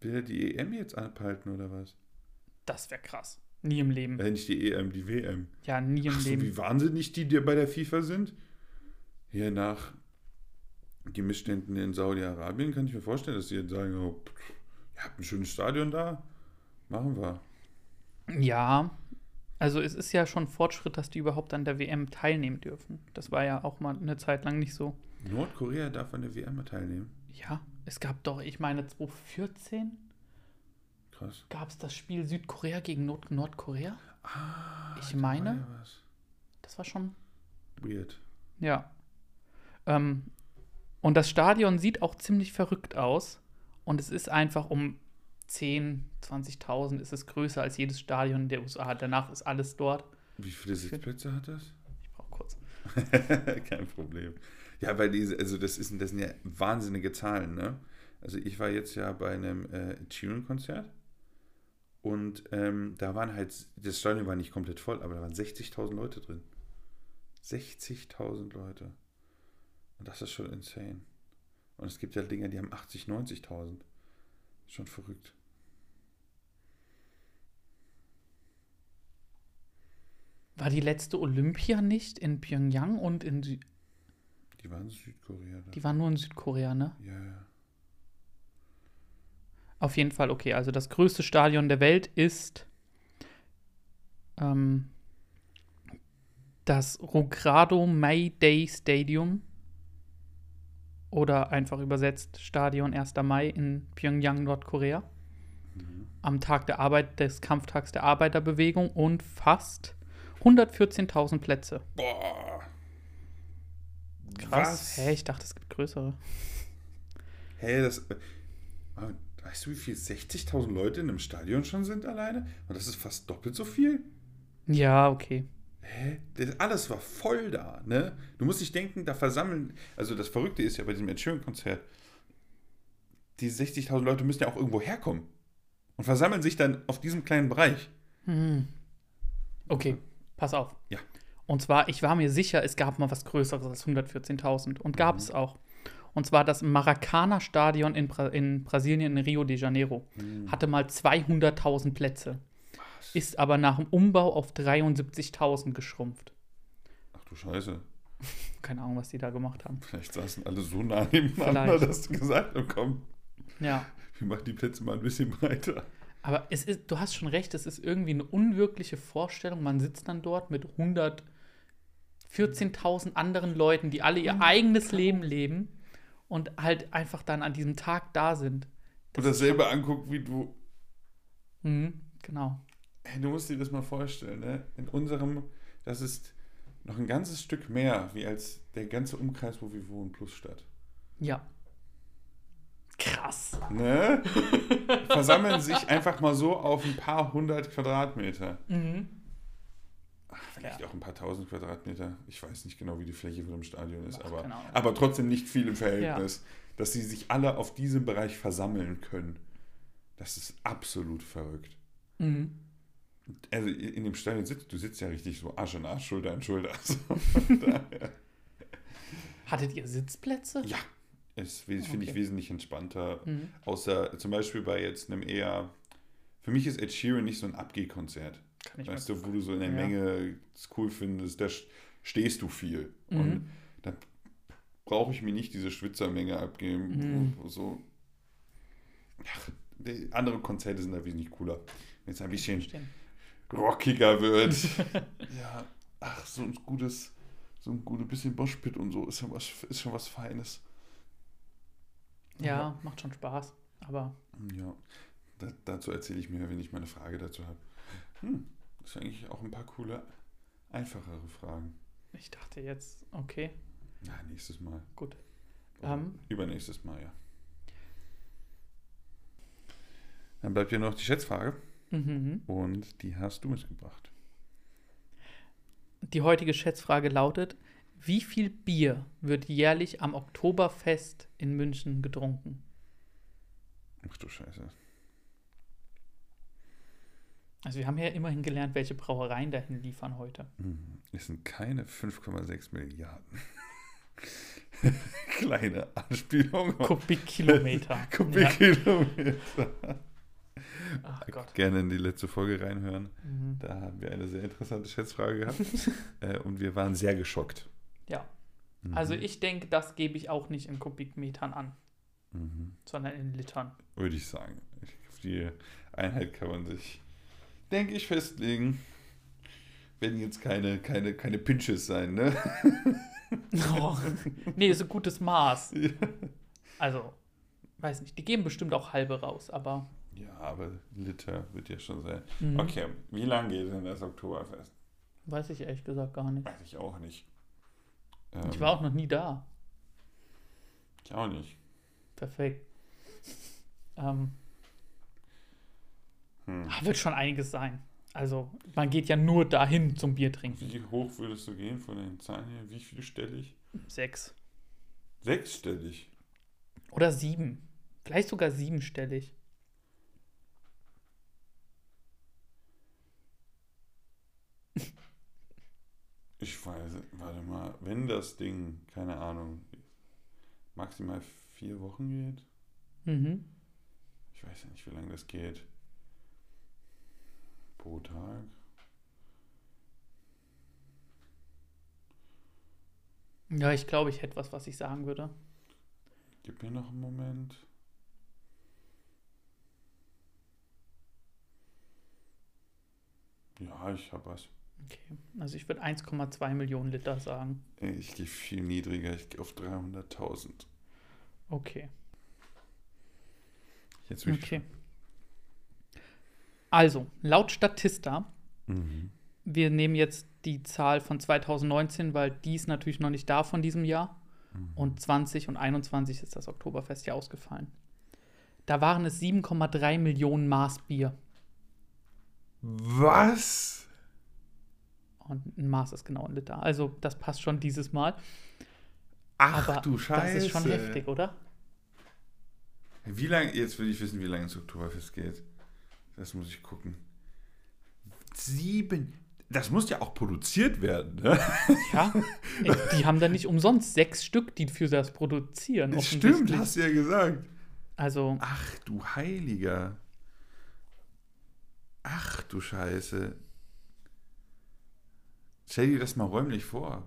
B: Will er die EM jetzt abhalten oder was?
A: Das wäre krass. Nie im Leben.
B: Äh, nicht die EM, die WM.
A: Ja, nie im
B: Ach so,
A: Leben.
B: wie wahnsinnig die dir bei der FIFA sind? Hier nach die Missständen in Saudi-Arabien kann ich mir vorstellen, dass sie jetzt sagen, oh, pff, ihr habt ein schönes Stadion da, machen wir.
A: Ja, also es ist ja schon Fortschritt, dass die überhaupt an der WM teilnehmen dürfen. Das war ja auch mal eine Zeit lang nicht so.
B: Nordkorea darf an der WM teilnehmen.
A: Ja, es gab doch, ich meine, 2014
B: Krass.
A: gab es das Spiel Südkorea gegen Nord Nordkorea.
B: Ah,
A: Ich
B: war
A: meine-
B: was.
A: Das war schon,
B: Weird.
A: ja. Ähm, und das Stadion sieht auch ziemlich verrückt aus. Und es ist einfach um 10, 20.000 ist es größer als jedes Stadion der USA. Danach ist alles dort.
B: Wie viele Sitzplätze hat das?
A: Ich brauche kurz. *laughs*
B: Kein Problem. Ja, weil diese, also das, ist, das sind ja wahnsinnige Zahlen, ne? Also ich war jetzt ja bei einem äh, Sheeran-Konzert und ähm, da waren halt, das Stadion war nicht komplett voll, aber da waren 60.000 Leute drin. 60.000 Leute. Und das ist schon insane. Und es gibt ja Dinger, die haben 80, 90.000. Schon verrückt.
A: War die letzte Olympia nicht in Pyongyang und in
B: Die waren in Südkorea. Da.
A: die war nur in Südkorea, ne?
B: Ja, ja.
A: Auf jeden Fall, okay. Also das größte Stadion der Welt ist ähm, das Rogrado May Day Stadium. Oder einfach übersetzt Stadion 1. Mai in Pyongyang, Nordkorea. Am Tag der Arbeit, des Kampftags der Arbeiterbewegung und fast 114.000 Plätze.
B: Boah.
A: Krass. Hä, ich dachte, es gibt größere.
B: Hä, das. Aber Weißt du, wie viel 60.000 Leute in einem Stadion schon sind alleine? Und das ist fast doppelt so viel.
A: Ja, okay.
B: Hä? Das, alles war voll da, ne? Du musst nicht denken, da versammeln. Also das Verrückte ist ja bei diesem Ed Sheeran-Konzert, die 60.000 Leute müssen ja auch irgendwo herkommen. Und versammeln sich dann auf diesem kleinen Bereich.
A: Hm. Okay, pass auf.
B: Ja.
A: Und zwar, ich war mir sicher, es gab mal was Größeres als 114.000. Und gab es auch. Und zwar das Maracana-Stadion in, Bra in Brasilien, in Rio de Janeiro. Hatte mal 200.000 Plätze. Ist aber nach dem Umbau auf 73.000 geschrumpft.
B: Ach du Scheiße. *laughs*
A: Keine Ahnung, was die da gemacht haben.
B: Vielleicht saßen alle so nah nebeneinander,
A: Vielleicht.
B: dass du gesagt hast, komm,
A: Ja.
B: wir machen die Plätze mal ein bisschen breiter.
A: Aber es ist, du hast schon recht, es ist irgendwie eine unwirkliche Vorstellung. Man sitzt dann dort mit 114.000 anderen Leuten, die alle ihr eigenes Leben leben und halt einfach dann an diesem Tag da sind.
B: Und dasselbe anguckt wie du.
A: Mhm, genau.
B: Hey, du musst dir das mal vorstellen, ne? In unserem, das ist noch ein ganzes Stück mehr, wie als der ganze Umkreis, wo wir wohnen, plus Stadt.
A: Ja. Krass.
B: Ne? *laughs* Versammeln sich einfach mal so auf ein paar hundert Quadratmeter.
A: Mhm.
B: Vielleicht
A: Ja.
B: auch ein paar tausend Quadratmeter. Ich weiß nicht genau, wie die Fläche von dem Stadion ist,
A: Ach,
B: aber, aber trotzdem nicht viel im Verhältnis. Dass sie sich alle auf diesem Bereich versammeln können. Das ist absolut verrückt.
A: Mhm.
B: Also in dem Stadion sitzt, du sitzt ja richtig so Arsch in Arsch, Schulter an Schulter. *laughs* So, daher.
A: Hattet ihr Sitzplätze?
B: ja, we- finde ich wesentlich entspannter.
A: Mhm.
B: Außer zum Beispiel bei jetzt einem eher, für mich ist Ed Sheeran nicht so ein Abgehkonzert. Weißt du, wo du so in der
A: Ja.
B: Menge es cool findest, da st- stehst du viel.
A: Mhm.
B: Und da brauche ich mir nicht diese Schwitzermenge abgeben.
A: Mhm.
B: So. Ach, die anderen Konzerte sind da wesentlich cooler. Wenn es ein bisschen rockiger wird. *laughs* ja, ach, so ein gutes, so ein gutes bisschen Moshpit und so ist, ja was, ist schon was Feines.
A: Ja, macht schon Spaß. Aber
B: Ja, da, dazu erzähle ich mir, wenn ich mal eine Frage dazu habe. Hm, das sind eigentlich auch ein paar coole, einfachere Fragen.
A: ich dachte jetzt, okay,
B: Ja, nächstes Mal.
A: gut.
B: Oder
A: Ähm.
B: Übernächstes Mal, ja. Dann bleibt ja noch die Schätzfrage
A: Mhm.
B: und die hast du mitgebracht.
A: Die heutige Schätzfrage lautet: Wie viel Bier wird jährlich am Oktoberfest in München getrunken?
B: Ach du Scheiße.
A: Also, wir haben ja immerhin gelernt, welche Brauereien dahin liefern heute.
B: Mhm. Es sind keine 5,6 Milliarden. *laughs* Kleine Anspielung.
A: Kubikkilometer. ja. *laughs*
B: Kubikkilometer.
A: Ach Gott.
B: Gerne in die letzte Folge reinhören.
A: Mhm.
B: Da haben wir eine sehr interessante Schätzfrage gehabt. *laughs* äh, und wir waren sehr geschockt.
A: Ja,
B: Mhm.
A: also ich denke, das gebe ich auch nicht in Kubikmetern an,
B: Mhm.
A: sondern in Litern.
B: Würde ich sagen. Auf die Einheit kann man sich, denke ich, festlegen. Werden jetzt keine, keine, keine Pinches sein, ne? *laughs*
A: Oh. nee, ist ein gutes Maß.
B: Ja.
A: Also, weiß nicht, die geben bestimmt auch halbe raus, aber.
B: Ja, aber Liter wird ja schon sein.
A: Mhm.
B: Okay, wie lange geht denn das Oktoberfest?
A: Weiß ich ehrlich gesagt gar nicht.
B: Weiß ich auch nicht.
A: Ich
B: Ähm,
A: war auch noch nie da.
B: Ich auch nicht.
A: Perfekt. Ähm,
B: Hm.
A: ah, wird schon einiges sein. Also, man geht ja nur dahin zum Bier trinken.
B: Wie hoch würdest du gehen von den Zahlen her? Wie vielstellig?
A: Sechs.
B: Sechsstellig.
A: Oder sieben. Vielleicht sogar siebenstellig. *laughs*
B: Ich weiß, warte mal, wenn das Ding, keine Ahnung, maximal vier Wochen geht,
A: Mhm.
B: ich weiß ja nicht, wie lange das geht. Pro Tag.
A: Ja, ich glaube, ich hätte was, was ich sagen würde.
B: Gib mir noch einen Moment. Ja, ich habe was.
A: Okay. Also, ich würde 1,2 Millionen Liter sagen.
B: Ich gehe viel niedriger, ich gehe auf 300.000.
A: Okay.
B: Jetzt bin ich
A: Okay. Also, laut Statista,
B: Mhm.
A: wir nehmen jetzt die Zahl von 2019, weil die ist natürlich noch nicht da von diesem Jahr.
B: Mhm.
A: Und 20 und 21 ist das Oktoberfest ja ausgefallen. Da waren es 7,3 Millionen Maß Bier.
B: Was?
A: Und ein Maß ist genau ein Liter. Also, das passt schon dieses Mal.
B: Ach
A: Aber
B: du Scheiße.
A: das ist schon heftig, oder?
B: Wie lange, jetzt will ich wissen, wie lange das Oktoberfest geht. Das muss ich gucken. Sieben. Das muss ja auch produziert werden, ne? *laughs*
A: Ja. die haben da nicht umsonst sechs Stück, die für das produzieren.
B: Stimmt,
A: offensichtlich.
B: hast du ja gesagt.
A: Also,
B: Ach du Heiliger. Ach du Scheiße. Stell dir das mal räumlich vor.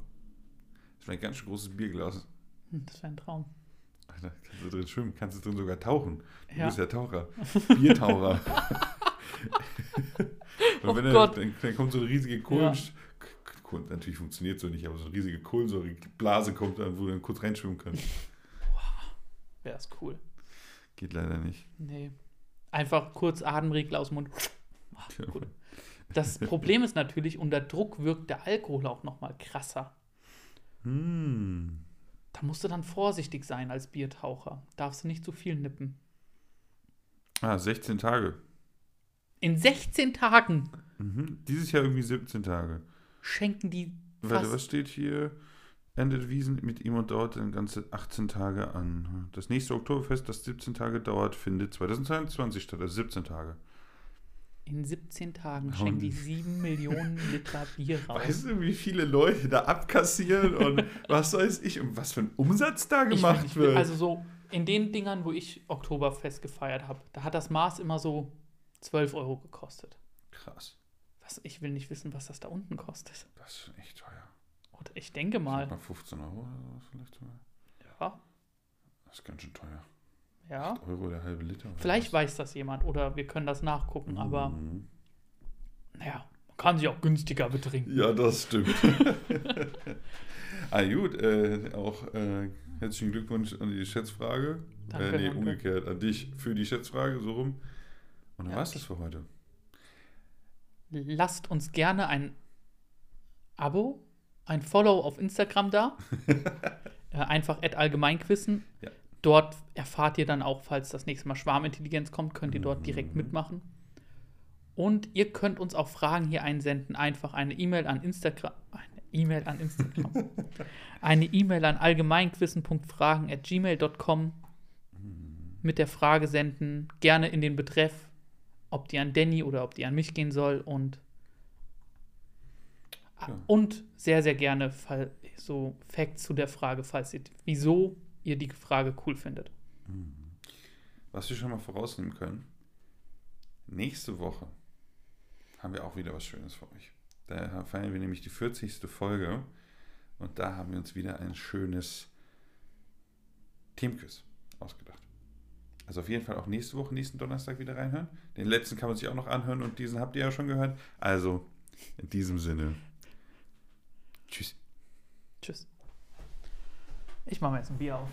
B: Das war ein ganz schön großes Bierglas.
A: hm, das wäre ein Traum.
B: Alter, kannst du drin schwimmen, kannst du drin sogar tauchen. Du
A: Ja.
B: bist ja Taucher. *laughs* Biertaucher.
A: Oh
B: wenn er,
A: Gott.
B: dann, dann kommt so eine riesige Kohlen... Kohlen- Natürlich funktioniert so nicht, aber so eine riesige Kohlensäureblase kommt dann, wo du dann kurz reinschwimmen kannst.
A: Wäre es cool.
B: Geht leider nicht.
A: Nee. Einfach kurz Atemregler aus dem Mund. Ah, gut. Das Problem ist natürlich, unter Druck wirkt der Alkohol auch noch mal krasser.
B: Hm.
A: Da musst du dann vorsichtig sein als Biertaucher. Darfst du nicht zu viel nippen.
B: Ah, 16 Tage.
A: In 16 Tagen
B: Mhm. Dieses Jahr irgendwie 17 Tage.
A: schenken die
B: Warte, was steht hier? Endet Wiesen mit ihm und dauert dann ganze 18 Tage an. Das nächste Oktoberfest, das 17 Tage dauert, findet 2022 statt, also 17 Tage.
A: in 17 Tagen schenken
B: die-
A: die 7 Millionen Liter Bier *laughs* raus.
B: Weißt du, wie viele Leute da abkassieren und *laughs* was weiß ich und was für ein Umsatz da
A: Ich
B: gemacht
A: ich will,
B: wird?
A: also so in den Dingern, wo ich Oktoberfest gefeiert habe, da hat das Maß immer so 12 Euro gekostet.
B: Krass.
A: Was, ich will nicht wissen, was das da unten kostet.
B: Das ist schon echt teuer.
A: Oder ich denke mal.
B: Mal 15 Euro oder sowas vielleicht sogar.
A: Ja,
B: Das ist ganz schön teuer.
A: ja.
B: 8 Euro der halbe Liter.
A: Vielleicht
B: was?
A: weiß das jemand oder wir können das nachgucken, aber
B: Mhm.
A: naja, man kann sich auch günstiger betrinken.
B: Ja, das stimmt. *laughs* ah, gut, äh, auch äh, herzlichen Glückwunsch an die Schätzfrage.
A: Danke,
B: äh, nee,
A: danke.
B: umgekehrt an dich für die Schätzfrage, so rum. Und dann
A: Ja,
B: war's
A: okay.
B: das für heute.
A: Lasst uns gerne ein Abo, ein Follow auf Instagram da. *laughs* äh, einfach at allgemeinquissen.
B: Ja.
A: Dort erfahrt ihr dann auch, falls das nächste Mal Schwarmintelligenz kommt, könnt ihr dort
B: Mhm.
A: direkt mitmachen. Und ihr könnt uns auch Fragen hier einsenden. Einfach eine E-Mail an Instagram. Eine E-Mail an Instagram. *laughs* eine E-Mail an allgemeinquissen.fragen at gmail.com mit der Frage senden. Gerne in den Betreff, ob die an Danny oder ob die an mich gehen soll. Und,
B: Ja.
A: und sehr, sehr gerne so Facts zu der Frage, falls ihr, wieso ihr die Frage cool findet.
B: Was wir schon mal vorausnehmen können, nächste Woche haben wir auch wieder was Schönes für euch. Da feiern wir nämlich die 40. Folge und da haben wir uns wieder ein schönes Teamquiz ausgedacht. Also auf jeden Fall auch nächste Woche, nächsten Donnerstag wieder reinhören. Den letzten kann man sich auch noch anhören und diesen habt ihr ja schon gehört. Also in diesem Sinne. Tschüss.
A: Tschüss. Ich mache mir jetzt ein Bier auf.